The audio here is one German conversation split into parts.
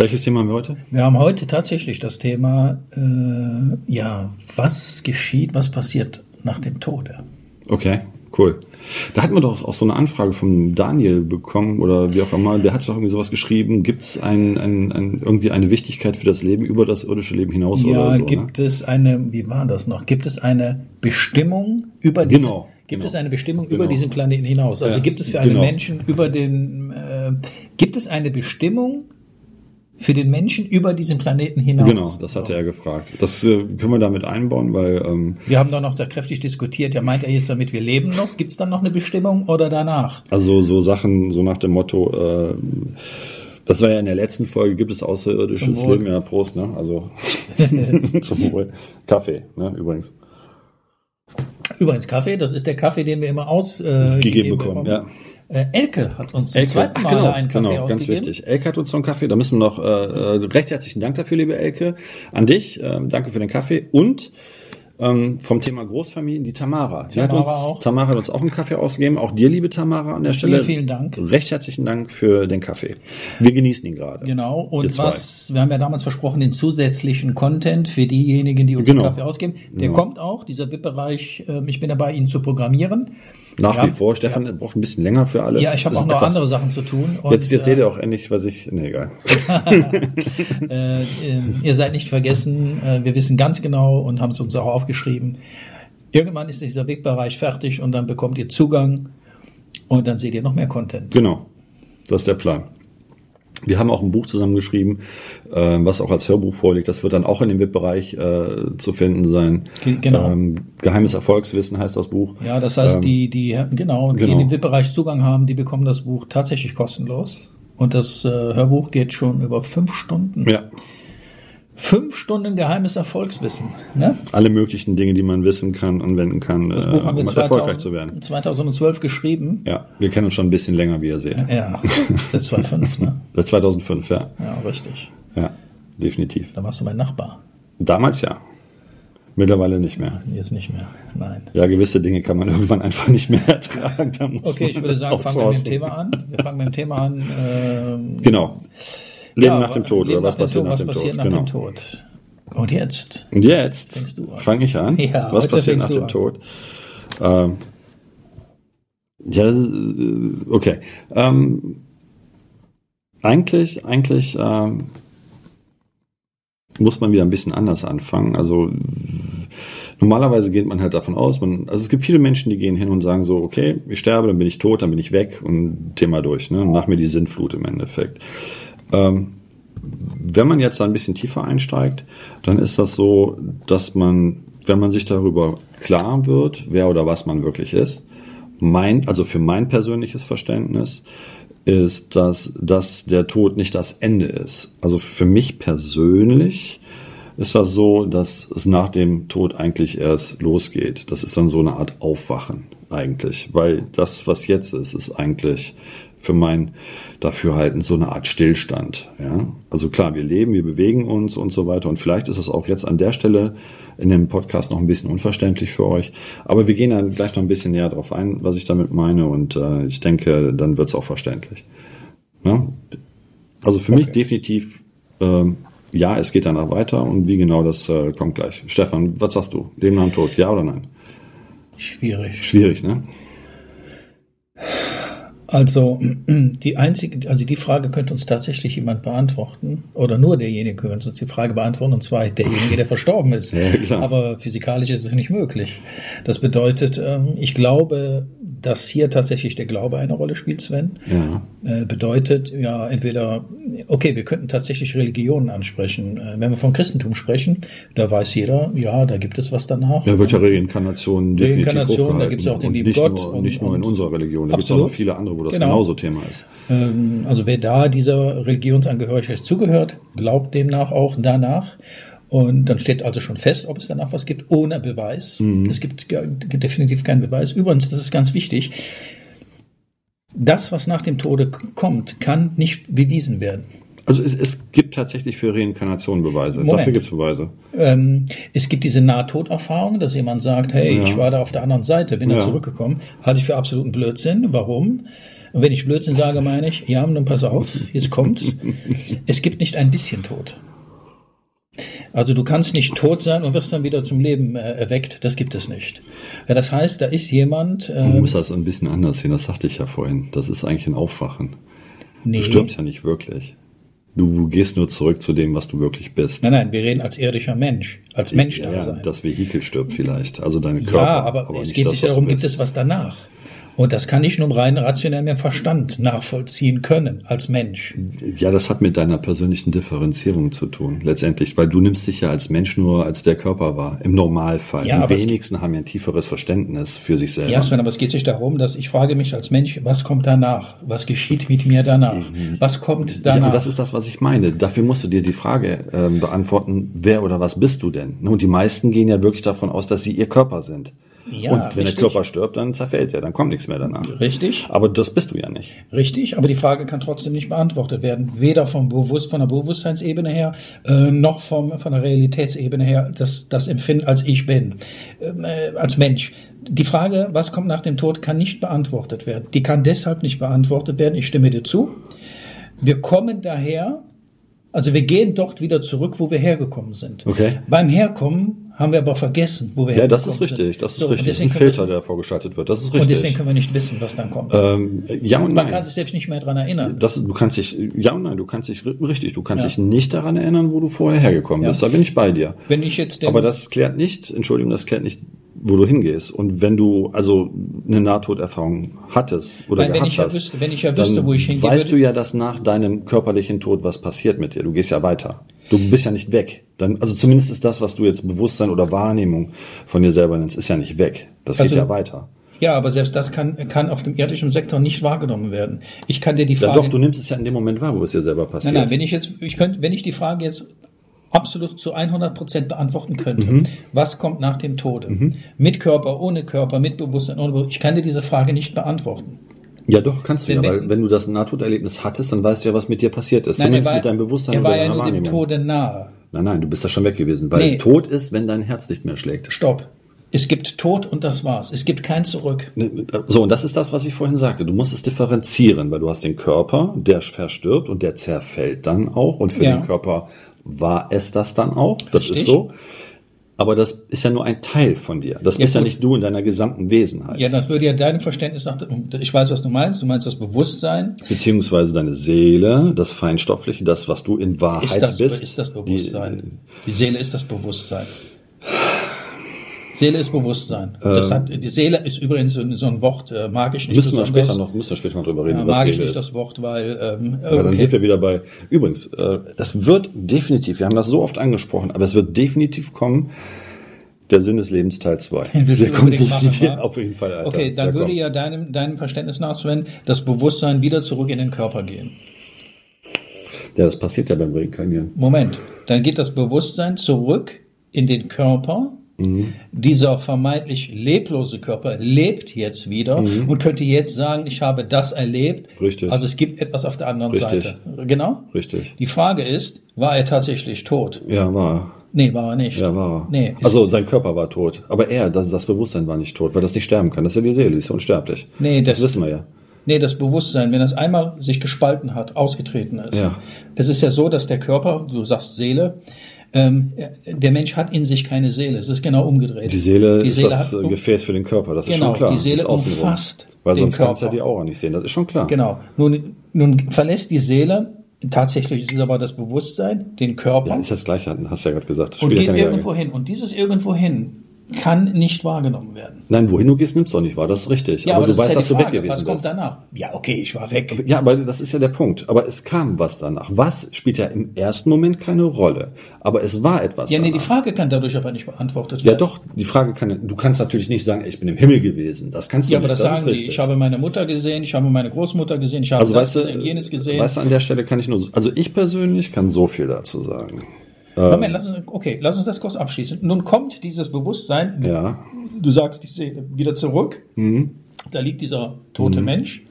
Welches Thema haben wir heute? Wir haben heute tatsächlich das Thema, äh, ja, was geschieht, was passiert nach dem Tode? Okay, cool. Da hatten wir doch auch so eine Anfrage von Daniel bekommen oder wie auch immer. Der hat doch irgendwie sowas geschrieben. Gibt es ein, ein, ein, irgendwie eine Wichtigkeit für das Leben über das irdische Leben hinaus ja, oder so? gibt ne? es eine, wie war das noch? Gibt es eine Bestimmung über diese, Genau, Gibt genau. es eine Bestimmung Genau. über diesen Planeten hinaus? Also Ja, gibt es für einen genau. Menschen über den, äh, gibt es eine Bestimmung für den Menschen über diesen Planeten hinaus? Genau, das hatte er gefragt. Das äh, können wir damit einbauen, weil ähm, Wir haben doch noch sehr kräftig diskutiert. Ja, meint er jetzt damit, wir leben noch? Gibt es dann noch eine Bestimmung oder danach? also so Sachen, so nach dem Motto, äh, das war ja in der letzten Folge, gibt es außerirdisches. Leben? Ja, Prost, ne? Also zum Wohl. Kaffee, ne, übrigens. Übrigens Kaffee, das ist der Kaffee, den wir immer ausgegeben äh, Gegeben bekommen, ja. Äh, Elke hat uns zum Elke, zweiten ach Mal genau, einen Kaffee genau, ganz wichtig. Elke hat uns noch einen Kaffee, da müssen wir noch äh, äh, recht herzlichen Dank dafür, liebe Elke, an dich, ähm, danke für den Kaffee und ähm, vom Thema Großfamilien die Tamara. Die hat Tamara uns, auch. Tamara hat uns auch einen Kaffee ausgegeben, auch dir, liebe Tamara, an der Stelle. vielen Dank. Recht herzlichen Dank für den Kaffee. Wir genießen ihn gerade. Genau, und was, wir haben ja damals versprochen, den zusätzlichen Content für diejenigen, die uns Genau. den Kaffee ausgeben, der Genau. kommt auch, dieser VIP-Bereich, ähm, ich bin dabei, ihn zu programmieren. Nach Ja. wie vor, Stefan braucht ein bisschen länger für alles. Ja, ich habe auch noch andere Sachen zu tun. Und, Jetzt erzählt äh, er auch endlich, was ich. Nee, egal. äh, äh, ihr seid nicht vergessen, äh, wir wissen ganz genau und haben es uns auch aufgeschrieben. Irgendwann ist dieser VIP-Bereich fertig und dann bekommt ihr Zugang und dann seht ihr noch mehr Content. Genau, das ist der Plan. Wir haben auch ein Buch zusammengeschrieben, äh, was auch als Hörbuch vorliegt. Das wird dann auch in dem VIP-Bereich äh, zu finden sein. Ge- genau. Ähm, Geheimes Erfolgswissen heißt das Buch. Ja, das heißt, Ähm, die, die, genau, die genau. in den VIP-Bereich Zugang haben, die bekommen das Buch tatsächlich kostenlos. Und das äh, Hörbuch geht schon über fünf Stunden. Ja, Fünf Stunden geheimes Erfolgswissen. Ne? alle möglichen Dinge, die man wissen kann, anwenden kann, Das äh, Buch haben wir um 2000, erfolgreich zu werden. 2012 geschrieben. Ja, wir kennen uns schon ein bisschen länger, wie ihr seht. Ja, seit 2005, ne? Seit 2005, ja. Ja, richtig. Ja, definitiv. Da warst du mein Nachbar. Damals ja. Mittlerweile nicht mehr. Jetzt nicht mehr. Nein. Ja, gewisse Dinge kann man irgendwann einfach nicht mehr ertragen. Okay, ich würde sagen, fangen wir mit dem. Thema an. Wir fangen mit dem Thema an. Ähm, Genau. Leben ja, nach dem Tod Leben oder was nach dem passiert, Tod, nach, was dem passiert Tod? nach genau. dem Tod? Und jetzt? Und jetzt an. fange ich an. Ja, was passiert nach dem du Tod? Ähm, ja, äh, okay. Ähm, eigentlich, eigentlich ähm, muss man wieder ein bisschen anders anfangen. Also normalerweise geht man halt davon aus, man, also es gibt viele Menschen, die gehen hin und sagen so, okay, ich sterbe, dann bin ich tot, dann bin ich weg und Thema durch. Ne? Nach mir die Sinnflut im Endeffekt. Ähm, wenn man jetzt ein bisschen tiefer einsteigt, dann ist das so, dass man, wenn man sich darüber klar wird, wer oder was man wirklich ist, mein, also für mein persönliches Verständnis, ist, dass, dass der Tod nicht das Ende ist. Also für mich persönlich ist das so, dass es nach dem Tod eigentlich erst losgeht. Das ist dann so eine Art Aufwachen eigentlich, weil das, was jetzt ist, ist eigentlich für mein Dafürhalten so eine Art Stillstand. Ja? Also klar, wir leben, wir bewegen uns und so weiter. Und vielleicht ist es auch jetzt an der Stelle in dem Podcast noch ein bisschen unverständlich für euch. Aber wir gehen dann gleich noch ein bisschen näher drauf ein, was ich damit meine. Und äh, ich denke, dann wird es auch verständlich. Ja? Also für mich definitiv, ähm, ja, es geht danach weiter. Und wie genau, das äh, kommt gleich. Stefan, was sagst du? Leben nach dem Tod, ja oder nein? Schwierig. Schwierig, ne? Also die einzige, also die Frage könnte uns tatsächlich jemand beantworten oder nur derjenige könnte uns die Frage beantworten und zwar derjenige, der verstorben ist. Ja. Aber physikalisch ist es nicht möglich. Das bedeutet, ähm, ich glaube, dass hier tatsächlich der Glaube eine Rolle spielt, Sven. Ja. Äh, bedeutet ja entweder, okay, wir könnten tatsächlich Religionen ansprechen. Äh, Wenn wir vom Christentum sprechen, da weiß jeder, ja, da gibt es was danach. Ja, wird ja Reinkarnation definitiv Reinkarnation, da gibt's ja auch den lieben Gott Nur, und- nicht nur in unserer Religion, da gibt es auch noch viele andere, wo das Genau. genauso Thema ist. Ähm, Also wer da dieser Religionsangehörigkeit zugehört, glaubt demnach auch danach. Und dann steht also schon fest, ob es danach was gibt, ohne Beweis. Es gibt definitiv keinen Beweis. Übrigens, das ist ganz wichtig, das, was nach dem Tode kommt, kann nicht bewiesen werden. Also es, es gibt tatsächlich für Reinkarnation Beweise. Moment. Dafür gibt es Beweise. Ähm, es gibt diese Nahtoderfahrung, dass jemand sagt, hey, Ja. ich war da auf der anderen Seite, bin Ja. zurückgekommen. Halte ich für absoluten Blödsinn. Warum? Und wenn ich Blödsinn sage, meine ich, ja, nun pass auf, jetzt kommt's. Es gibt nicht ein bisschen Tod. Also du kannst nicht tot sein und wirst dann wieder zum Leben äh, erweckt. Das gibt es nicht. Ja, das heißt, da ist jemand. Äh, Man muss das ein bisschen anders sehen, das sagte ich ja vorhin. Das ist eigentlich ein Aufwachen. nee. Du stirbst ja nicht wirklich. Du gehst nur zurück zu dem, was du wirklich bist. Nein, nein, wir reden als irdischer Mensch, als Mensch da ja, sein. das Vehikel stirbt vielleicht, also deine Körper. Ja, aber, es nicht geht das, sich du darum, gibt es was danach? Und das kann ich nur rein rationell mit Verstand nachvollziehen können als Mensch. Ja, das hat mit deiner persönlichen Differenzierung zu tun, letztendlich, weil du nimmst dich ja als Mensch nur als der Körper wahr, im Normalfall. Ja, Die wenigsten haben ja ein tieferes Verständnis für sich selber. Ja, Sven, aber es geht sich darum, dass ich frage mich als Mensch, was kommt danach? Was geschieht mit mir danach? Was kommt Ja, danach? und das ist das, was ich meine. Dafür musst du dir die Frage ähm, beantworten, wer oder was bist du denn? Und die meisten gehen ja wirklich davon aus, dass sie ihr Körper sind. Ja, und wenn richtig. der Körper stirbt, dann zerfällt er, dann kommt nichts mehr danach. Richtig, Aber das bist du ja nicht. richtig, aber die Frage kann trotzdem nicht beantwortet werden. Weder vom Bewusst, von der Bewusstseinsebene her, äh, noch vom, von der Realitätsebene her, das, das Empfinden als ich bin, ähm, äh, als Mensch. Die Frage, was kommt nach dem Tod, kann nicht beantwortet werden. Die kann deshalb nicht beantwortet werden. Ich stimme dir zu. Wir kommen daher, also wir gehen dort wieder zurück, wo wir hergekommen sind. Okay. Beim Herkommen haben wir aber vergessen, wo wir Ja, das ist richtig, das ist So, und richtig. Das ist ein Filter, der vorgeschaltet wird. Das ist es- Und deswegen richtig. können wir nicht wissen, was dann kommt. Ähm, ja und Man nein. kann sich selbst nicht mehr dran erinnern. Das, du kannst dich, ja und nein, du kannst dich, richtig, du kannst Ja. dich nicht daran erinnern, wo du vorher hergekommen Ja. bist. Da bin ich bei dir. Wenn ich jetzt Aber das klärt nicht, Entschuldigung, das klärt nicht, wo du hingehst. Und wenn du also eine Nahtoderfahrung hattest oder Nein, wenn gehabt ich ja hast, wüsste- wenn ich ja wüsste, wo ich hingehen weißt würde- du ja, dass nach deinem körperlichen Tod was passiert mit dir. Du gehst ja weiter. Du bist ja nicht weg. Dann, also zumindest ist das, was du jetzt Bewusstsein oder Wahrnehmung von dir selber nennst, ist ja nicht weg. Das Also- geht ja weiter. ja, aber selbst das kann, kann auf dem irdischen Sektor nicht wahrgenommen werden. Ich kann dir die Ja, Frage, doch, du nimmst es ja in dem Moment wahr, wo es dir selber passiert. nein, nein, wenn ich jetzt, ich könnte, wenn ich die Frage jetzt absolut zu 100 Prozent beantworten könnte, Mhm. was kommt nach dem Tode? Mit Körper, ohne Körper, mit Bewusstsein, ohne Bewusstsein. Ich kann dir diese Frage nicht beantworten. Ja, doch, kannst du Wenn- ja, wenn- weil wenn du das Nahtoderlebnis hattest, dann weißt du ja, was mit dir passiert ist. Nein, Zumindest war, mit deinem Bewusstsein er war ja nur dem. Tode nahe. Nein, nein, du bist da schon weg gewesen, weil Nee. Tod ist, wenn dein Herz nicht mehr schlägt. Stopp. Es gibt Tod und das war's. Es gibt kein Zurück. So, und das ist das, was ich vorhin sagte. Du musst es differenzieren, weil du hast den Körper, der verstirbt und der zerfällt dann auch. Und für Ja. den Körper war es das dann auch. Das Richtig. ist so. Aber das ist ja nur ein Teil von dir. Das Ja, bist ja gut. nicht du in deiner gesamten Wesenheit. Ja, das würde ja deinem Verständnis nach, ich weiß, was du meinst. Du meinst das Bewusstsein. Beziehungsweise deine Seele, das Feinstoffliche, das, was du in Wahrheit Ist das, bist. ist das Bewusstsein? Die, Seele ist das Bewusstsein. Seele ist Bewusstsein. das hat, die Seele ist übrigens so, so ein Wort, äh, mag ich nicht Müssen wir später noch, müssen wir später noch drüber reden. Ja, was mag ich Seele nicht ist. das Wort, weil ähm, Ja, dann okay. sind wir wieder bei. Übrigens, äh, das wird definitiv, wir haben das so oft angesprochen, aber es wird definitiv kommen, der Sinn des Lebens Teil 2. Den willst du Der kommt machen, definitiv wa? auf jeden Fall. Alter. Okay, dann Der würde kommt. ja deinem, deinem Verständnis nach, Sven, das Bewusstsein wieder zurück in den Körper gehen. Ja, das passiert ja beim Reinkarnieren. Moment, dann geht das Bewusstsein zurück in den Körper. Mhm. Dieser vermeintlich leblose Körper lebt jetzt wieder und könnte jetzt sagen, ich habe das erlebt. Mhm. Richtig. Also es gibt etwas auf der anderen Richtig. Seite. Genau? Richtig. Die Frage ist, war er tatsächlich tot? Ja, war Nee, war er nicht. er. Ja, war er. Nee, also sein Körper war tot. Aber er, das, das Bewusstsein war nicht tot, weil das nicht sterben kann. Das ist ja die Seele, die ist ja unsterblich. Nee, das, das- wissen wir ja. Nee, das Bewusstsein, wenn das einmal sich gespalten hat, ausgetreten ist. Ja. Es ist ja so, dass der Körper, du sagst Seele, ähm, der Mensch hat in sich keine Seele. Es ist genau umgedreht. Die Seele, die ist Seele das hat, äh, Gefäß für den Körper, das ist Genau, schon klar. die Seele ist umfasst Weil sonst kannst du ja Körper. die Aura nicht sehen, das ist schon klar. Genau. Nun, nun verlässt die Seele, tatsächlich ist es aber das Bewusstsein, den Körper Ja, ist das Gleiche, hast du ja gerade gesagt. Das und ja geht keine irgendwo hin. Und dieses irgendwo hin kann nicht wahrgenommen werden. Nein, wohin du gehst, nimmst du auch nicht wahr, das ist richtig. Ja, aber, aber, du das weißt, ja dass du weg gewesen Was kommt bist. danach? Ja, okay, ich war weg. Ja, aber das ist ja der Punkt. Aber es kam was danach. Was spielt ja im ersten Moment keine Rolle. Aber es war etwas Ja, nee, die. Frage kann dadurch aber nicht beantwortet Ja, werden. doch, die Frage kann, du kannst natürlich nicht sagen, ich bin im Himmel gewesen. Das kannst du Ja, aber nicht. das, ist sagen die. Ich habe meine Mutter gesehen, ich habe meine Großmutter gesehen, ich habe also, das weißt du, gesehen, jenes gesehen. weißt du, an der Stelle kann ich nur, so- also ich persönlich kann so viel dazu sagen. Moment, lass uns, okay, lass uns das kurz abschließen. Nun kommt dieses Bewusstsein, Ja. du sagst die Seele, wieder zurück. Da liegt dieser tote Mensch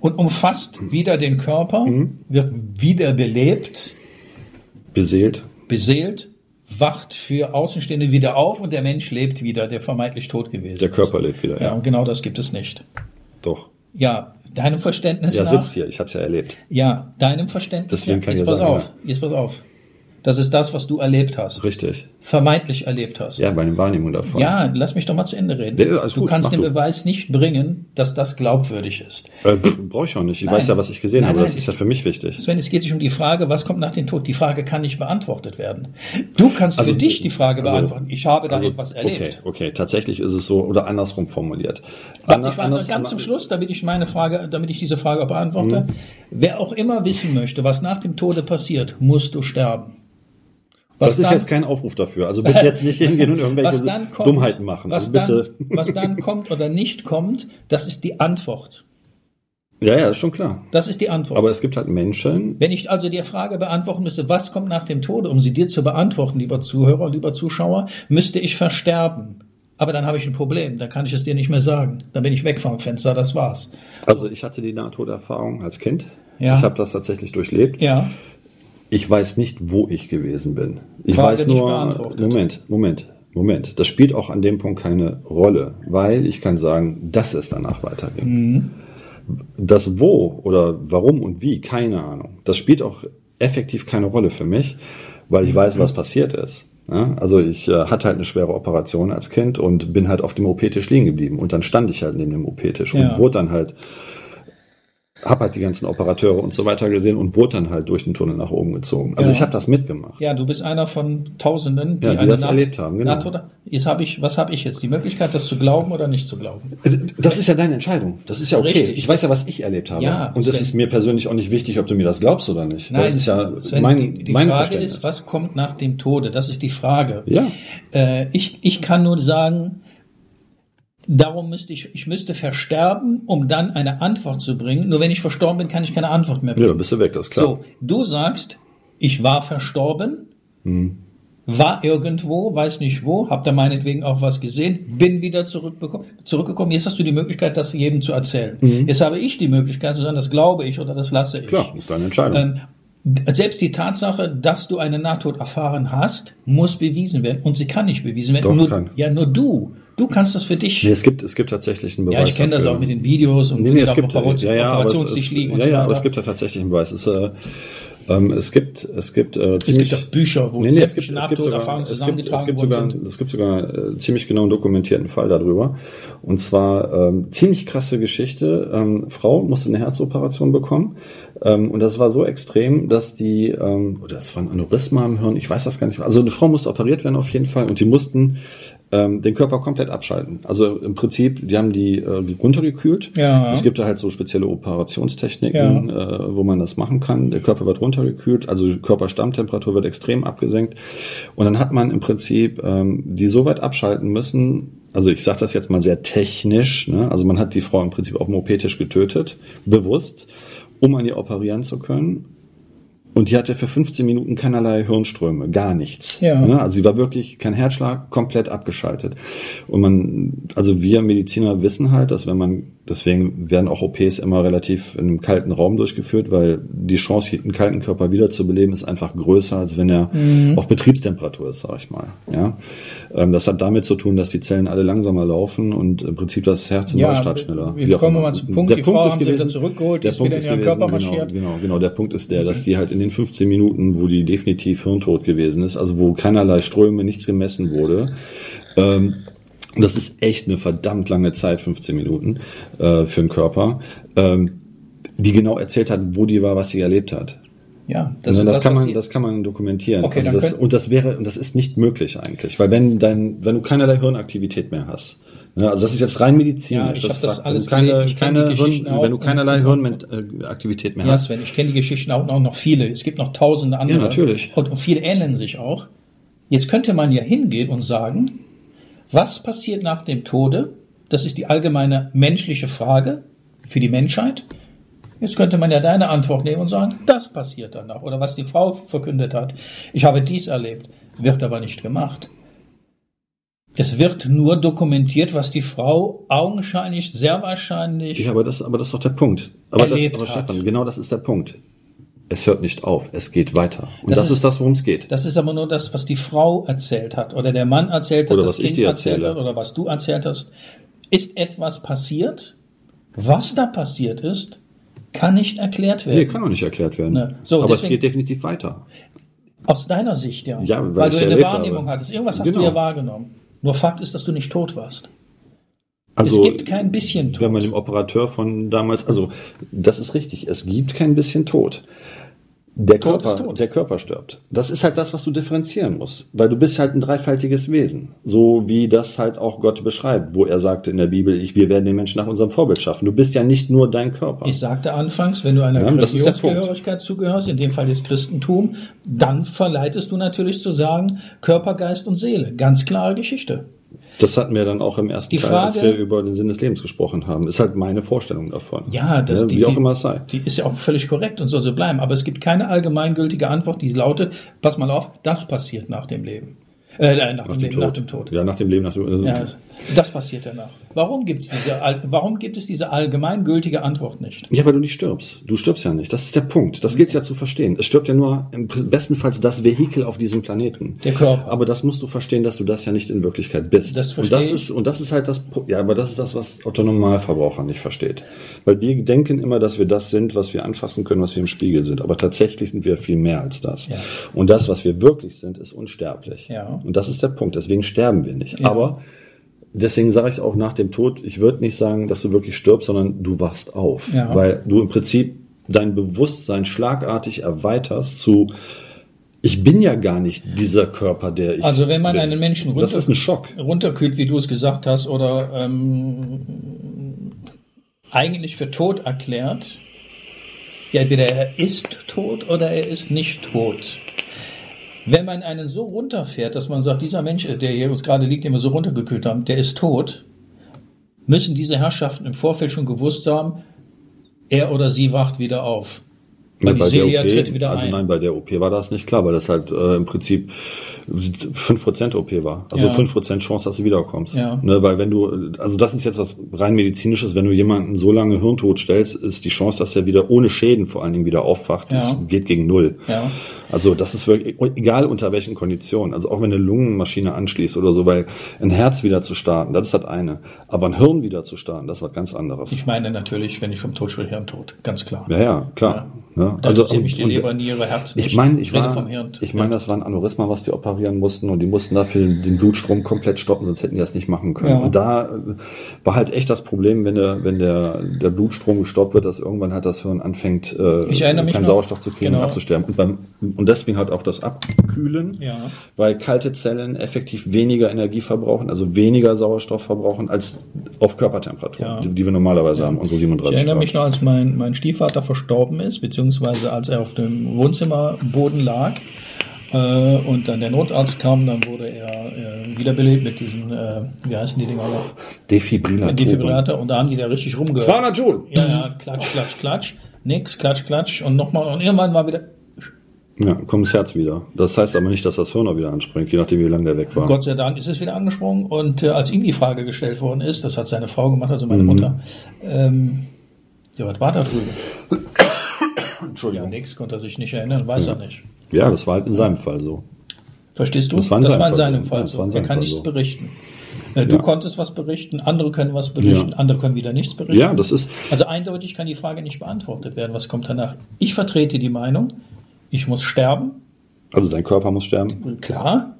und umfasst wieder den Körper, wird wieder belebt, Beseelt. beseelt, wacht für Außenstehende wieder auf und der Mensch lebt wieder, der vermeintlich tot gewesen Der ist. Körper lebt wieder, Ja, ja. und genau das gibt es nicht. Doch. Ja, Deinem Verständnis Ja, nach. sitzt hier, ich habe es ja erlebt. Ja, deinem Verständnis Deswegen nach. kann Jetzt ich pass sagen, auf. Jetzt pass auf. Das ist das, was du erlebt hast. Richtig. Vermeintlich erlebt hast. Ja, bei den Wahrnehmungen davon. Ja, lass mich doch mal zu Ende reden. Ja, du gut, kannst den du. Beweis nicht bringen, dass das glaubwürdig ist. Äh, Brauche ich auch nicht. Ich Nein. weiß ja, was ich gesehen Nein, habe. Das nein, ist ja für mich wichtig. Sven, es geht sich um die Frage, was kommt nach dem Tod? Die Frage kann nicht beantwortet werden. Du kannst Also, für dich die Frage also, beantworten. Ich habe da Also, etwas erlebt. Okay, okay. Tatsächlich ist es so oder andersrum formuliert. Warte, ich war anders- ganz zum Schluss, damit ich meine Frage, damit ich diese Frage beantworte. Mhm. Wer auch immer wissen möchte, was nach dem Tode passiert, musst du sterben. Was Das ist dann- jetzt kein Aufruf dafür. Also bitte jetzt nicht hingehen und irgendwelche kommt, Dummheiten machen. Was, Also bitte. dann, was dann kommt oder nicht kommt, das ist die Antwort. Ja, ja, ist schon klar. Das ist die Antwort. Aber es gibt halt Menschen, Wenn ich also die Frage beantworten müsste, was kommt nach dem Tode, um sie dir zu beantworten, lieber Zuhörer, lieber Zuschauer, müsste ich versterben. Aber dann habe ich ein Problem, dann kann ich es dir nicht mehr sagen. Dann bin ich weg vom Fenster, das war's. also ich hatte die Nahtoderfahrung als Kind. Ja. Ich habe das tatsächlich durchlebt. Ja, Ich weiß nicht, wo ich gewesen bin. Ich Frage weiß nur. Moment, Moment, Moment. Das spielt auch an dem Punkt keine Rolle, weil ich kann sagen, dass es danach weiterging. Mhm. Das Wo oder warum und wie, keine Ahnung. Das spielt auch effektiv keine Rolle für mich, weil ich weiß, was passiert ist. Ja, also ich äh, hatte halt eine schwere Operation als Kind und bin halt auf dem OP-Tisch liegen geblieben. Und dann stand ich halt neben dem OP-Tisch Ja. und wurde dann halt hab halt die ganzen Operateure und so weiter gesehen und wurde dann halt durch den Tunnel nach oben gezogen. Also Ja. ich habe das mitgemacht. ja, du bist einer von Tausenden, die, Ja, die das Naht- erlebt haben, genau. Nahtod- Jetzt habe ich, was habe ich jetzt? Die Möglichkeit, das zu glauben oder nicht zu glauben? Das ist ja deine Entscheidung. Das ist ja okay. Richtig. Ich weiß ja, was ich erlebt habe. Ja, und das Sven. ist mir persönlich auch nicht wichtig, ob du mir das glaubst oder nicht. Nein, das ist ja Sven, mein, die, die mein Frage ist, was kommt nach dem Tode? Das ist die Frage. Ja. Äh, ich, ich kann nur sagen, darum müsste ich, ich müsste versterben, um dann eine Antwort zu bringen. Nur wenn ich verstorben bin, kann ich keine Antwort mehr Ja, bringen. dann bist du weg, das ist klar. So, du sagst, ich war verstorben, Mhm. war irgendwo, weiß nicht wo, hab da meinetwegen auch was gesehen, bin wieder zurückgekommen. Jetzt hast du die Möglichkeit, das jedem zu erzählen. Jetzt habe ich die Möglichkeit zu sagen, das glaube ich oder das lasse ich. Mhm. Klar, ist deine Entscheidung. Ähm, selbst die Tatsache, dass du eine Nahtod erfahren hast, muss bewiesen werden. Und sie kann nicht bewiesen werden. Doch, nur, kann. Ja, nur du. Du kannst das für dich. nee, es gibt, es gibt tatsächlich einen Beweis. ja, ich kenne das auch mit den Videos und Nee, nee, es gibt, Operation- ja, ja, es, ist, liegen und ja, so ja, aber es gibt ja tatsächlich einen Beweis. Es, äh, ähm, es gibt, es gibt, äh, es ziemlich, gibt auch Bücher, wo Nee, nee, es gibt, es gibt sogar, es gibt, es zusammengetragen gibt sogar, sind. es gibt sogar äh, ziemlich genau einen dokumentierten Fall darüber. Und zwar ähm, ziemlich krasse Geschichte. Ähm, Frau musste eine Herzoperation bekommen. Ähm, und das war so extrem, dass die, ähm, oder das war ein Aneurysma im Hirn, ich weiß das gar nicht mehr. Also eine Frau musste operiert werden auf jeden Fall und die mussten ähm, den Körper komplett abschalten. Also im Prinzip, die haben die, äh, die runtergekühlt. Ja. Es gibt da halt so spezielle Operationstechniken, äh, wo man das machen kann. Der Körper wird runtergekühlt, also die Körperstammtemperatur wird extrem abgesenkt. Und dann hat man im Prinzip ähm, die so weit abschalten müssen, also ich sage das jetzt mal sehr technisch, ne? also man hat die Frau im Prinzip auf dem OP-Tisch getötet, bewusst, um an ihr operieren zu können. Und die hatte für 15 Minuten keinerlei Hirnströme, gar nichts. Ja. Ne? Also sie war wirklich kein Herzschlag, komplett abgeschaltet. Und man, also wir Mediziner wissen halt, dass wenn man, deswegen werden auch OPs immer relativ in einem kalten Raum durchgeführt, weil die Chance, einen kalten Körper wiederzubeleben, ist einfach größer, als wenn er Mhm. auf Betriebstemperatur ist, sag ich mal. Ja, ähm, das hat damit zu tun, dass die Zellen alle langsamer laufen und im Prinzip das Herz im Ja, Neustart schneller. jetzt kommen wir mal zum Punkt. Der Die Punkt Frau ist haben sie gewesen, wieder zurückgeholt, die der ist Punkt wieder in ihren gewesen, Körper genau, marschiert. Genau, genau. Der Punkt ist der, dass die halt in den 15 Minuten, wo die definitiv hirntot gewesen ist, also wo keinerlei Ströme, nichts gemessen wurde, ähm, und das ist echt eine verdammt lange Zeit, 15 Minuten, äh, für den Körper, ähm, die genau erzählt hat, wo die war, was sie erlebt hat. Ja, Das, ist das, kann man, das kann man dokumentieren. Okay, also das, und das wäre, und das ist nicht möglich eigentlich, weil wenn dein, wenn du keinerlei Hirnaktivität mehr hast, ne, also das ist jetzt rein medizinisch. Ja, das Fakt. alles wenn du keine, Hirn, wenn du keinerlei Hirnaktivität mehr Ja, hast. Sven, ich kenne die Geschichten auch, auch noch viele. Es gibt noch tausende andere. Ja, natürlich. Und, und viele ähneln sich auch. Jetzt könnte man ja hingehen und sagen, was passiert nach dem Tode? Das ist die allgemeine menschliche Frage für die Menschheit. Jetzt könnte man ja deine Antwort nehmen und sagen, das passiert danach. Oder was die Frau verkündet hat. Ich habe dies erlebt. Wird aber nicht gemacht. Es wird nur dokumentiert, was die Frau augenscheinlich, sehr wahrscheinlich Ja, aber das, aber das ist doch der Punkt. Aber, das, Erlebt aber hat. Stefan, genau das ist der Punkt. Es hört nicht auf, es geht weiter. Und Das das, ist- ist, das, worum es geht. Das ist aber nur das, was die Frau erzählt hat oder der Mann erzählt hat, Oder das was ich Kind dir erzählt hat oder was du erzählt hast. Ist etwas passiert Was da passiert ist, kann nicht erklärt werden. Nee, kann auch nicht erklärt werden. Ne. So, Aber es deswegen- geht definitiv weiter. Aus deiner Sicht, ja. Ja, weil weil ich du eine Wahrnehmung habe. hattest. Irgendwas hast Genau. du ja wahrgenommen. Nur Fakt ist, dass du nicht tot warst. Also, es gibt kein bisschen Tod. Wenn man dem Operateur von damals, also das ist richtig, es gibt kein bisschen Tod. Der Körper, ist tot. der Körper stirbt. Das ist halt das, was du differenzieren musst, weil du bist halt ein dreifaltiges Wesen, so wie das halt auch Gott beschreibt, wo er sagte in der Bibel, ich, wir werden den Menschen nach unserem Vorbild schaffen. Du bist ja nicht nur dein Körper. Ich sagte anfangs, wenn du einer Ja, Religionsgehörigkeit zugehörst, in dem Fall jetzt Christentum, dann verleitest du natürlich zu sagen, Körper, Geist und Seele. Ganz klare Geschichte. Das hatten wir dann auch im ersten Die Teil, als Frage- wir über den Sinn des Lebens gesprochen haben. Ist halt meine Vorstellung davon. Ja, das, Ja, die, wie auch immer es sei. die ist ja auch völlig korrekt und soll so bleiben. Aber es gibt keine allgemeingültige Antwort, die lautet, pass mal auf, das passiert nach dem Leben. Äh, nein, nach, dem Leben, nach dem Tod. Ja, nach dem Leben, nach dem also, Ja, das passiert danach. Warum, gibt's diese, warum gibt es diese allgemeingültige Antwort nicht? Ja, weil du nicht stirbst. Du stirbst ja nicht. Das ist der Punkt. Das gilt ja zu verstehen. Es stirbt ja nur im bestenfalls das Vehikel auf diesem Planeten. Der Körper. Aber das musst du verstehen, dass du das ja nicht in Wirklichkeit bist. Das und verstehe das ich. ist und das ist halt das ja, aber das ist das, was Otto Normalverbraucher nicht versteht. Weil wir denken immer, dass wir das sind, was wir anfassen können, was wir im Spiegel sind. Aber tatsächlich sind wir viel mehr als das. Ja. Und das, was wir wirklich sind, ist unsterblich. Ja. Und das ist der Punkt. Deswegen sterben wir nicht. Aber Deswegen sage ich auch nach dem Tod, ich würde nicht sagen, dass du wirklich stirbst, sondern du wachst auf. Ja. Weil du im Prinzip dein Bewusstsein schlagartig erweiterst zu, ich bin ja gar nicht dieser Körper, der ich Also wenn man bin. einen Menschen Das runter, ist ein Schock. runterkühlt, wie du es gesagt hast, oder ähm, eigentlich für tot erklärt, ja, entweder er ist tot oder er ist nicht tot. Wenn man einen so runterfährt, dass man sagt, dieser Mensch, der hier uns gerade liegt, den wir so runtergekühlt haben, der ist tot, müssen diese Herrschaften im Vorfeld schon gewusst haben, er oder sie wacht wieder auf. Weil die ja der OP, tritt wieder also ein. nein, bei der OP war das nicht klar, weil das halt äh, im Prinzip 5% OP war. Also Ja. 5% Chance, dass du wiederkommst. Ja. Ne, weil wenn du, also das ist jetzt was rein medizinisches, wenn du jemanden so lange hirntot stellst, ist die Chance, dass er wieder ohne Schäden vor allen Dingen wieder aufwacht, Ja. ist, geht gegen null. Ja. Also das ist wirklich, egal unter welchen Konditionen, also auch wenn eine Lungenmaschine anschließt oder so, weil ein Herz wieder zu starten, das ist das eine. Aber ein Hirn wieder zu starten, das ist was ganz anderes. Ich meine natürlich, wenn ich vom Tod spreche, am Tod, ganz klar. Ja, ja, klar. Ja. Da Also, mich die Leber, Niere, Herz. Ich meine, ich Hirn. ich meine, das war ein Aneurysma, was die operieren mussten und die mussten dafür den Blutstrom komplett stoppen, sonst hätten die das nicht machen können. Ja. Und da äh, war halt echt das Problem, wenn der, wenn der, der Blutstrom gestoppt wird, dass irgendwann halt das Hirn anfängt, äh, keinen. Sauerstoff zu kriegen Genau. und abzusterben. Und, beim, und deswegen halt auch das Abkühlen, Ja. weil kalte Zellen effektiv weniger Energie verbrauchen, also weniger Sauerstoff verbrauchen als auf Körpertemperatur, Ja. die, die wir normalerweise haben, unsere 37 Ich erinnere Grad. mich noch, als mein, mein Stiefvater verstorben ist, beziehungsweise als er auf dem Wohnzimmerboden lag äh, und dann der Notarzt kam, dann wurde er äh, wiederbelebt mit diesen, äh, wie heißen die Dinger noch? Defibrillator. Defibrillator und da haben die da richtig rumgehört. 200 Joule. Ja, ja, klatsch, klatsch, klatsch, nix, klatsch, klatsch und nochmal und irgendwann war wieder, Ja, kommt das Herz wieder. Das heißt aber nicht, dass das auch wieder anspringt, je nachdem, wie lange der weg war. Gott sei Dank ist es wieder angesprungen und äh, als ihm die Frage gestellt worden ist, das hat seine Frau gemacht, also Mhm. meine Mutter, ähm, ja, was war da drüben? Ja, Entschuldigung. nix, konnte er sich nicht erinnern, weiß er nicht. Ja, das war halt in seinem Fall so. Verstehst du? Das war in seinem Fall so. Ja, das Er kann Fall nichts so. berichten. Äh, Du Ja. konntest was berichten, andere können was berichten, Ja. andere können wieder nichts berichten. Ja, das ist, Also eindeutig kann die Frage nicht beantwortet werden, was kommt danach. Ich vertrete die Meinung, ich muss sterben, also dein Körper muss sterben. klar.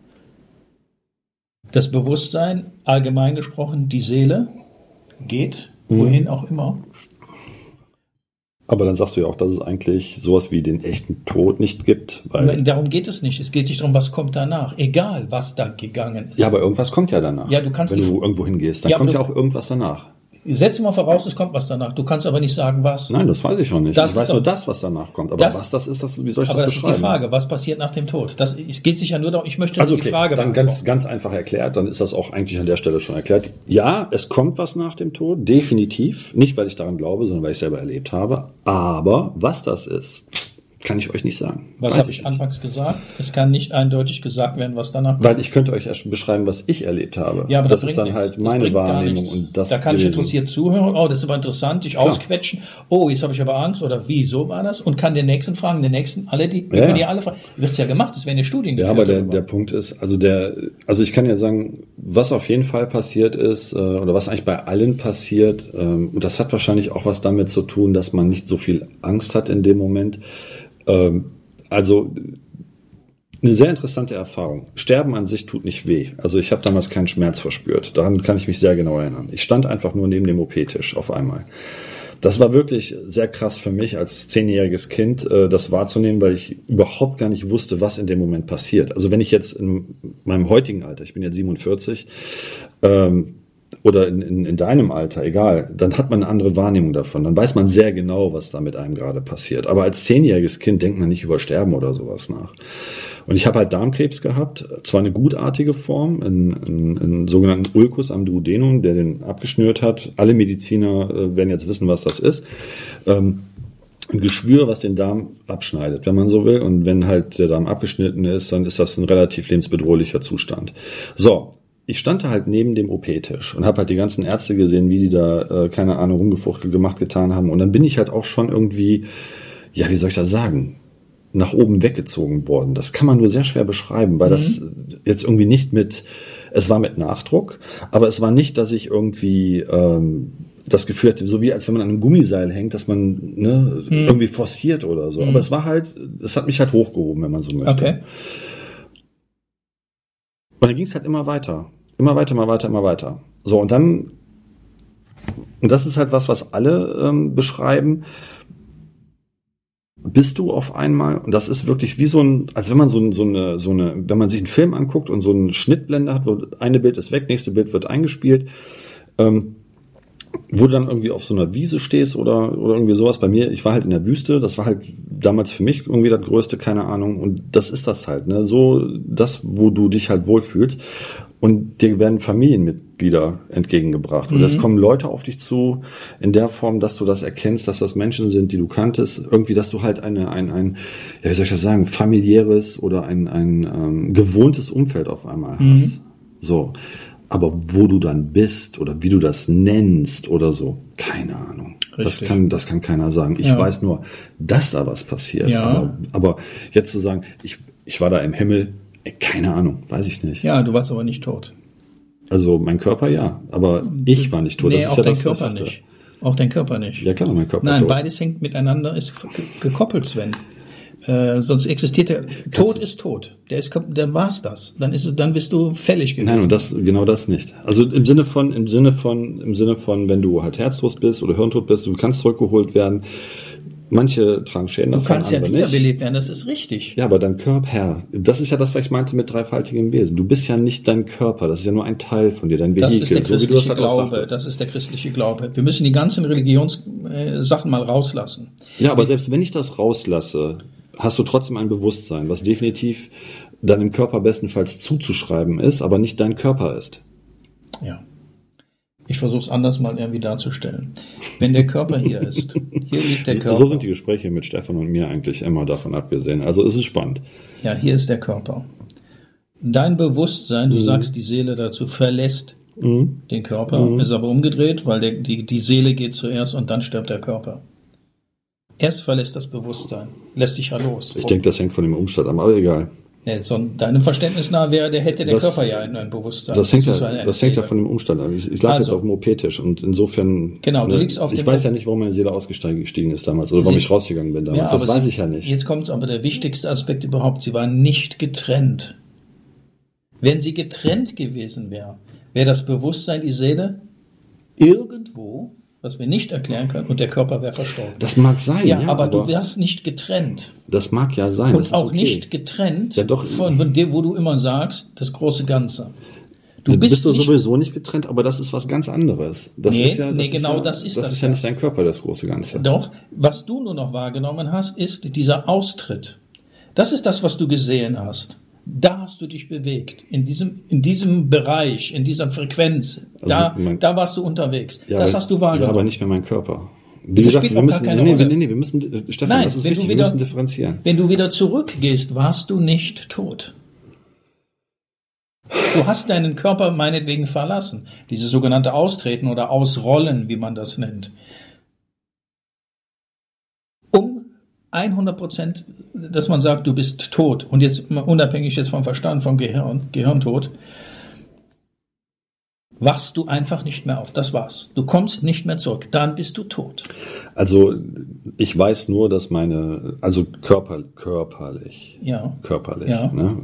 Das Bewusstsein, allgemein gesprochen, die Seele geht, Mhm. wohin auch immer. Aber dann sagst du ja auch, dass es eigentlich sowas wie den echten Tod nicht gibt. Weil, Darum geht es nicht. Es geht sich darum, was kommt danach. Egal, was da gegangen ist. ja, aber irgendwas kommt ja danach. Ja, du kannst Wenn du irgendwo hingehst, dann Ja, kommt ja auch irgendwas danach. Setzen wir voraus, es kommt was danach. Du kannst aber nicht sagen, was. Nein, das weiß ich schon nicht. Das ich weiß nur das, was danach kommt. Aber Das- was das ist, das, wie soll ich Aber das das ist die beschreiben? Frage, was passiert nach dem Tod? Das, es geht sich ja nur darum, ich möchte Also die okay, Frage dann ganz, ganz einfach erklärt, dann ist das auch eigentlich an der Stelle schon erklärt. Ja, es kommt was nach dem Tod, definitiv. Nicht, weil ich daran glaube, sondern weil ich es selber erlebt habe. Aber was das ist, Kann ich euch nicht sagen. Was habe ich anfangs gesagt? Es kann nicht eindeutig gesagt werden, was danach kommt. Weil ich könnte euch erst beschreiben, was ich erlebt habe. Ja, aber das, das, ist dann nichts. halt meine Wahrnehmung und das. Da kann ich gewesen. interessiert zuhören. Oh, das ist aber interessant. Dich ausquetschen. Oh, jetzt habe ich aber Angst. Oder wie? So war das. Und kann den nächsten fragen, den nächsten, alle die, Ja. können ja alle fragen. Wird's ja gemacht. Es werden ja Studien Ja, aber der, darüber. der Punkt ist, also der, also ich kann ja sagen, was auf jeden Fall passiert ist, äh, oder was eigentlich bei allen passiert, ähm, und das hat wahrscheinlich auch was damit zu tun, dass man nicht so viel Angst hat in dem Moment. Ähm, also eine sehr interessante Erfahrung. Sterben an sich tut nicht weh. Also ich habe damals keinen Schmerz verspürt. Daran kann ich mich sehr genau erinnern. Ich stand einfach nur neben dem OP-Tisch auf einmal. Das war wirklich sehr krass für mich als zehnjähriges Kind, äh, das wahrzunehmen, weil ich überhaupt gar nicht wusste, was in dem Moment passiert. Also wenn ich jetzt in meinem heutigen Alter, ich bin jetzt 47, ähm, oder in, in, in deinem Alter, egal, dann hat man eine andere Wahrnehmung davon. Dann weiß man sehr genau, was da mit einem gerade passiert. Aber als zehnjähriges Kind denkt man nicht über Sterben oder sowas nach. Und ich habe halt Darmkrebs gehabt, zwar eine gutartige Form, einen, einen, einen sogenannten Ulcus am Duodenum, der den abgeschnürt hat. Alle Mediziner äh, werden jetzt wissen, was das ist. Ähm, ein Geschwür, was den Darm abschneidet, wenn man so will. Und wenn halt der Darm abgeschnitten ist, dann ist das ein relativ lebensbedrohlicher Zustand. So, ich stand da halt neben dem OP-Tisch und habe halt die ganzen Ärzte gesehen, wie die da, äh, keine Ahnung, rumgefuchtelt gemacht, getan haben. Und dann bin ich halt auch schon irgendwie, ja, wie soll ich das sagen, nach oben weggezogen worden. Das kann man nur sehr schwer beschreiben, weil das jetzt irgendwie nicht mit, es war mit Nachdruck, aber es war nicht, dass ich irgendwie ähm, das Gefühl hatte, so wie als wenn man an einem Gummiseil hängt, dass man ne, irgendwie forciert oder so. Aber es war halt, es hat mich halt hochgehoben, wenn man so möchte. Okay. Und dann ging es halt immer weiter. Immer weiter, immer weiter, immer weiter. So, und dann, und das ist halt was, was alle ähm, beschreiben, bist du auf einmal, und das ist wirklich wie so ein, als wenn man so, so, eine, so eine, wenn man sich einen Film anguckt und so eine Schnittblende hat, wo eine Bild ist weg, nächste Bild wird eingespielt, ähm, wo du dann irgendwie auf so einer Wiese stehst oder, oder irgendwie sowas. Bei mir, ich war halt in der Wüste, das war halt damals für mich irgendwie das Größte, keine Ahnung. Und das ist das halt, ne? So das, wo du dich halt wohlfühlst. Und dir werden Familienmitglieder entgegengebracht. Oder es kommen Leute auf dich zu, in der Form, dass du das erkennst, dass das Menschen sind, die du kanntest. Irgendwie, dass du halt eine, ein, ein, ja, wie soll ich das sagen, familiäres oder ein, ein ähm, gewohntes Umfeld auf einmal hast. So. Aber wo du dann bist oder wie du das nennst oder so, keine Ahnung. Das Richtig. kann, das kann keiner sagen. Ich Ja. weiß nur, dass da was passiert. Ja. Aber, aber jetzt zu sagen, ich, ich war da im Himmel, keine Ahnung, weiß ich nicht. Ja, du warst aber nicht tot. Also mein Körper ja, aber ich war nicht tot. nee, das auch ja dein das, Körper nicht. Auch dein Körper nicht. Ja klar, mein Körper Nein, tot. beides hängt miteinander, ist ge- gekoppelt, Sven. Äh, sonst existiert der Tod ist tot. Der ist dann war's das. Dann ist es, dann bist du fällig gewesen. Nein, und das genau das nicht. Also im Sinne von im Sinne von im Sinne von wenn du halt herzlos bist oder hirntot bist, du kannst zurückgeholt werden. Manche tragen Schäden du kannst ja wiederbelebt werden, das ist richtig. Ja, aber dein Körper, das ist ja das, was ich meinte mit dreifaltigem Wesen. Du bist ja nicht dein Körper, das ist ja nur ein Teil von dir, dein Das Vehikel. ist der so wie du christliche das halt auch Glaube. sagtest. Das ist der christliche Glaube. Wir müssen die ganzen Religionssachen mal rauslassen. Ja, aber selbst wenn ich das rauslasse, hast du trotzdem ein Bewusstsein, was definitiv deinem Körper bestenfalls zuzuschreiben ist, aber nicht dein Körper ist. Ja. Ich versuche es anders mal irgendwie darzustellen. Wenn der Körper hier ist, hier liegt der Körper. So sind die Gespräche mit Stefan und mir eigentlich immer davon abgesehen. Also es ist spannend. Ja, hier ist der Körper. Dein Bewusstsein, Mhm. du sagst, die Seele dazu verlässt den Körper, ist aber umgedreht, weil der, die, die Seele geht zuerst und dann stirbt der Körper. Erst verlässt das Bewusstsein, lässt sich ja los. Ich denke, das hängt von dem Umstand ab, aber egal. Ja, so, deinem Verständnis nach wäre, der hätte der Das- Körper ja ein, ein Bewusstsein. Das hängt ja, das hängt ja von dem Umstand ab. Ich, ich lag Also. jetzt auf dem OP-Tisch und insofern. Genau, du ne, liegst auf Ich weiß ja nicht, warum meine Seele ausgestiegen ist damals oder warum ich rausgegangen bin damals. Ja, das weiß sie- ich ja nicht. Jetzt kommt aber der wichtigste Aspekt überhaupt. Sie waren nicht getrennt. Wenn sie getrennt gewesen wäre, wäre das Bewusstsein, die Seele irgendwo, was wir nicht erklären können, und der Körper wäre verstorben. Das mag sein, ja, ja, aber, du wärst nicht getrennt. das mag ja sein. Und auch okay. nicht getrennt Ja, doch. von, von dem, wo du immer sagst, das große Ganze. Du bist, bist, du nicht, sowieso nicht getrennt, aber das ist was ganz anderes. Das Nee, ist ja, das nee, ist genau ja, das ist das das ist ja. nicht dein Körper, das große Ganze. Doch, was du nur noch wahrgenommen hast, ist dieser Austritt. Das ist das, was du gesehen hast. Da hast du dich bewegt. In diesem, in diesem Bereich, in dieser Frequenz. da, mein- da warst du unterwegs. Ja, das aber- hast du Ja, wahrgenommen. aber nicht mehr mein Körper. Wie Das gesagt, spielt wir auch gar müssen, keine nee, Rolle. nee, nee, wir müssen, äh, Stefan, Nein, das ist wichtig, wir wieder- müssen differenzieren. Wenn du wieder zurückgehst, warst du nicht tot. Du hast deinen Körper meinetwegen verlassen. Dieses sogenannte Austreten oder Ausrollen, wie man das nennt. 100 Prozent, dass man sagt, du bist tot. Und jetzt unabhängig jetzt vom Verstand, vom Gehirn, Gehirntod, wachst du einfach nicht mehr auf. Das war's. Du kommst nicht mehr zurück. Dann bist du tot. Also ich weiß nur, dass meine, also körper, körperlich, Ja. körperlich, Ja. ne,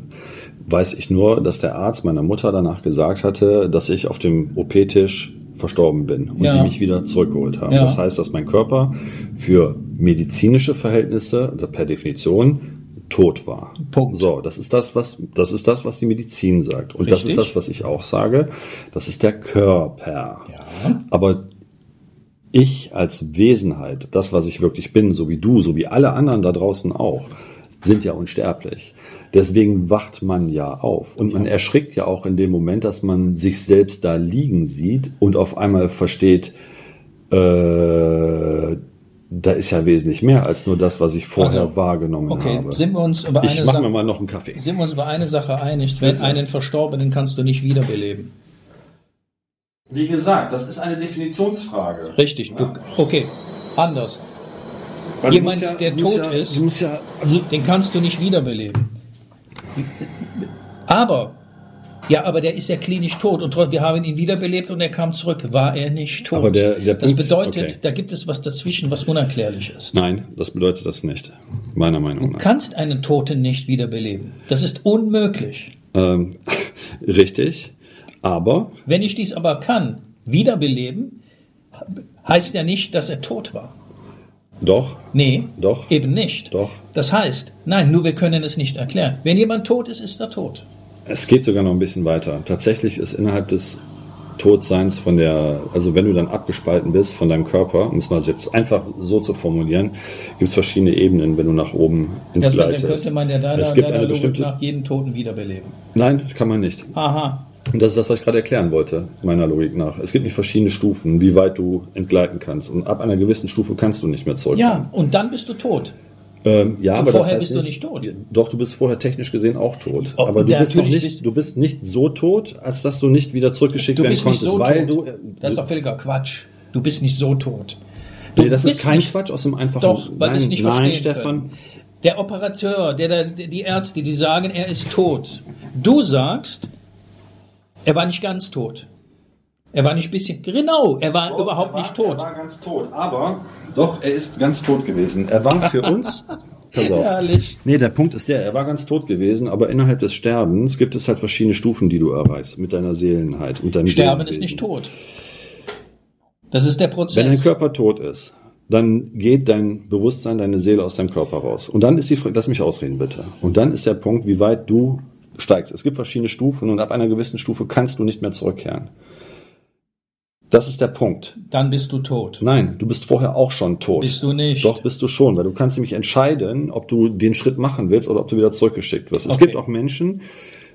weiß ich nur, dass der Arzt meiner Mutter danach gesagt hatte, dass ich auf dem OP-Tisch verstorben bin und Ja. die mich wieder zurückgeholt haben. Ja. Das heißt, dass mein Körper für medizinische Verhältnisse, also per Definition, tot war. Punkt. So, das ist das, was das ist das, was die Medizin sagt. Und das Richtig. ist das, was ich auch sage. Das ist der Körper. Ja. Aber ich als Wesenheit, das, was ich wirklich bin, so wie du, so wie alle anderen da draußen auch, sind ja unsterblich. Deswegen wacht man ja auf. Und man erschrickt ja auch in dem Moment, dass man sich selbst da liegen sieht und auf einmal versteht, äh, da ist ja wesentlich mehr als nur das, was ich vorher Also, wahrgenommen Okay, habe. sind wir uns über ich eine mache mir Sache, mal noch einen Kaffee. sind wir uns über eine Sache einig, wenn einen Verstorbenen kannst du nicht wiederbeleben. Wie gesagt, das ist eine Definitionsfrage. Richtig. Du, okay, anders. Weil du Jemand, ja- der du tot ja, ist- du ja, also Den kannst du nicht wiederbeleben. Aber, ja, aber der ist ja klinisch tot und trotzdem, wir haben ihn wiederbelebt und er kam zurück. War er nicht tot? Aber der- der das Punkt- bedeutet, okay. da gibt es was dazwischen, was unerklärlich ist. Nein, das bedeutet das nicht. Meiner Meinung Du nach. kannst einen Toten nicht wiederbeleben. Das ist unmöglich. Ähm, richtig. Aber Wenn ich dies aber kann, wiederbeleben, heißt ja nicht, dass er tot war. Doch, Nee, Doch. eben nicht. Doch. Das heißt, nein, nur wir können es nicht erklären. Wenn jemand tot ist, ist er tot. es geht sogar noch ein bisschen weiter. Tatsächlich ist innerhalb des Todseins von der, also wenn du dann abgespalten bist von deinem Körper, um es mal jetzt einfach so zu formulieren, gibt es verschiedene Ebenen, wenn du nach oben Das, dann könnte man ja deiner, es gibt deiner eine bestimmte, nach jeden Toten wiederbeleben. nein, kann man nicht. Aha. Und das ist das, was ich gerade erklären wollte, meiner Logik nach. Es gibt nicht verschiedene Stufen, wie weit du entgleiten kannst. Und ab einer gewissen Stufe kannst du nicht mehr zurückkommen. Ja, und dann bist du tot. Ähm, ja, aber vorher das heißt bist du nicht tot. Doch, du bist vorher technisch gesehen auch tot. Oh, aber du bist nicht, bist- du bist nicht so tot, als dass du nicht wieder zurückgeschickt Du werden bist nicht konntest, so weil tot. du. äh, das ist doch völliger Quatsch. Du bist nicht so tot. Du nee, das ist kein nicht, Quatsch aus dem einfachen. Doch, weil nein, nicht nein, Stefan. können. Der Operateur, der, da- die Ärzte, die sagen, er ist tot. Du sagst, er war nicht ganz tot. Er war nicht bisschen, genau, er war überhaupt nicht tot. Er war ganz tot, aber doch, er ist ganz tot gewesen. Er war für uns. Pass auf. Herrlich. Nee, der Punkt ist der, er war ganz tot gewesen, aber innerhalb des Sterbens gibt es halt verschiedene Stufen, die du erreichst mit deiner Seelenheit und deinem Sterben ist Seelenwesen. nicht tot. Das ist der Prozess. Wenn dein Körper tot ist, dann geht dein Bewusstsein, deine Seele aus deinem Körper raus. Und dann ist die Frage, lass mich ausreden bitte. Und dann ist der Punkt, wie weit du steigst. Es gibt verschiedene Stufen und ab einer gewissen Stufe kannst du nicht mehr zurückkehren. Das ist der Punkt. Dann bist du tot. Nein, du bist vorher auch schon tot. Bist du nicht. Doch, bist du schon, weil du kannst nämlich entscheiden, ob du den Schritt machen willst oder ob du wieder zurückgeschickt wirst. Es Okay. gibt auch Menschen,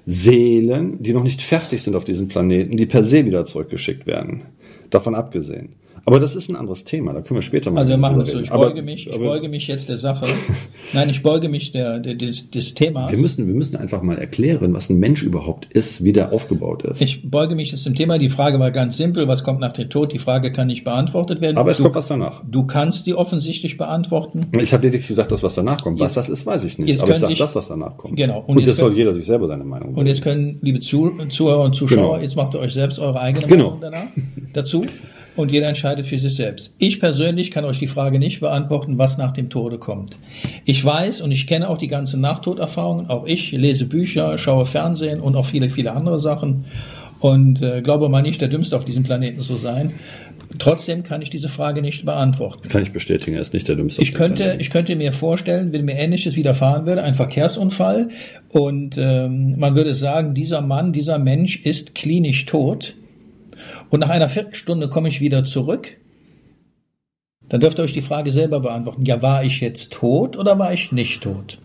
Seelen, die noch nicht fertig sind auf diesem Planeten, die per se wieder zurückgeschickt werden. Davon abgesehen. Aber das ist ein anderes Thema, da können wir später mal Also wir machen das so. Ich Aber- beuge mich, ich aber beuge mich jetzt der Sache. Nein, ich beuge mich der, der, des, des Themas. Wir müssen, wir müssen einfach mal erklären, was ein Mensch überhaupt ist, wie der aufgebaut ist. Ich beuge mich jetzt dem Thema. Die Frage war ganz simpel. Was kommt nach dem Tod? Die Frage kann nicht beantwortet werden. Aber es du, kommt was danach. du kannst sie offensichtlich beantworten. Ich habe lediglich gesagt, dass was danach kommt. Was Jetzt- das ist, weiß ich nicht. Aber ich können sage das, was danach kommt. Genau. Und, Und jetzt jetzt soll können- jeder sich selber seine Meinung Und jetzt können, liebe Zu Zuhörer und Zuschauer, Genau. jetzt macht ihr euch selbst eure eigene Genau. Meinung danach, dazu. Und jeder entscheidet für sich selbst. Ich persönlich kann euch die Frage nicht beantworten, was nach dem Tode kommt. Ich weiß und ich kenne auch die ganzen Nachtoderfahrungen. Auch ich lese Bücher, schaue Fernsehen und auch viele, viele andere Sachen. Und äh, glaube mal nicht, der Dümmste auf diesem Planeten zu sein. Trotzdem kann ich diese Frage nicht beantworten. Kann ich bestätigen, er ist nicht der dümmste. Ich könnte, Planeten. ich könnte mir vorstellen, wenn mir Ähnliches widerfahren würde, ein Verkehrsunfall und ähm, man würde sagen, dieser Mann, dieser Mensch ist klinisch tot und nach einer Viertelstunde komme ich wieder zurück, dann dürft ihr euch die Frage selber beantworten. Ja, war ich jetzt tot oder war ich nicht tot?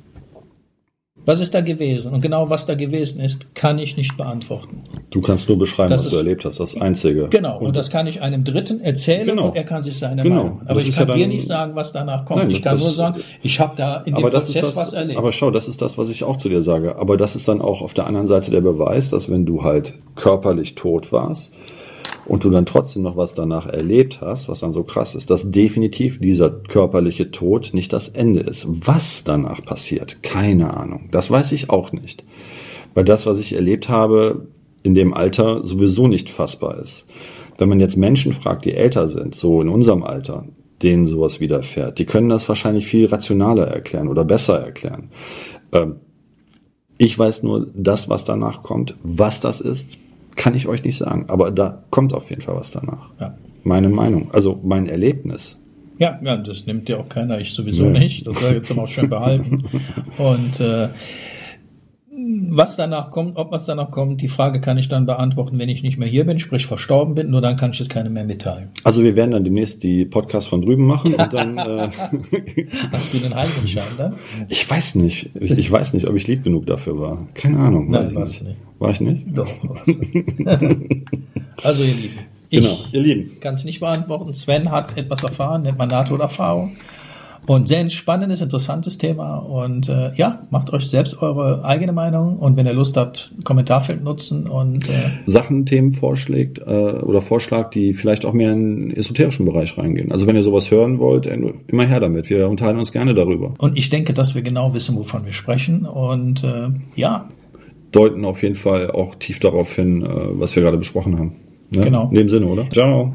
Was ist da gewesen? Und genau was da gewesen ist, kann ich nicht beantworten. Du kannst nur beschreiben, Das was du ist- erlebt hast. Das Einzige. Genau, und, das kann ich einem Dritten erzählen Genau. und er kann sich seine Genau. Meinung. Aber Das ich kann ja dir dann- nicht sagen, was danach kommt. Nein, ich kann das- nur sagen, ich habe da in dem Prozess was erlebt. aber schau, das ist das, was ich auch zu dir sage. Aber das ist dann auch auf der anderen Seite der Beweis, dass wenn du halt körperlich tot warst und du dann trotzdem noch was danach erlebt hast, was dann so krass ist, dass definitiv dieser körperliche Tod nicht das Ende ist. Was danach passiert, keine Ahnung. Das weiß ich auch nicht. Weil das, was ich erlebt habe, in dem Alter sowieso nicht fassbar ist. Wenn man jetzt Menschen fragt, die älter sind, so in unserem Alter, denen sowas widerfährt, die können das wahrscheinlich viel rationaler erklären oder besser erklären. Ähm, ich weiß nur, das, was danach kommt, was das ist, kann ich euch nicht sagen. Aber da kommt auf jeden Fall was danach. Ja. Meine Meinung, also mein Erlebnis. Ja, ja, das nimmt dir auch keiner, ich sowieso Nee. nicht. Das soll jetzt aber auch schön behalten. Und äh, was danach kommt, ob was danach kommt, die Frage kann ich dann beantworten, wenn ich nicht mehr hier bin, sprich verstorben bin, nur dann kann ich es keinem mehr mitteilen. Also wir werden dann demnächst die Podcasts von drüben machen und dann, äh, Hast du den Heiligenschein dann? ich weiß nicht, ich, ich weiß nicht, ob ich lieb genug dafür war. Keine Ahnung. Nein, ich nicht. War ich nicht? Doch. also ihr Lieben, ich Genau, ihr Lieben. kann es nicht beantworten. Sven hat etwas erfahren, nennt man Nahtoderfahrung. Und sehr spannendes, interessantes Thema. Und äh, ja, macht euch selbst eure eigene Meinung. Und wenn ihr Lust habt, Kommentarfeld nutzen. Und äh, Sachen, Themen vorschlägt äh, oder Vorschlag, die vielleicht auch mehr in den esoterischen Bereich reingehen. Also wenn ihr sowas hören wollt, äh, immer her damit. Wir unterhalten uns gerne darüber. Und ich denke, dass wir genau wissen, wovon wir sprechen. Und äh, ja, Deuten auf jeden Fall auch tief darauf hin, äh, was wir gerade besprochen haben. Ne? Genau. In dem Sinne, oder? Ciao.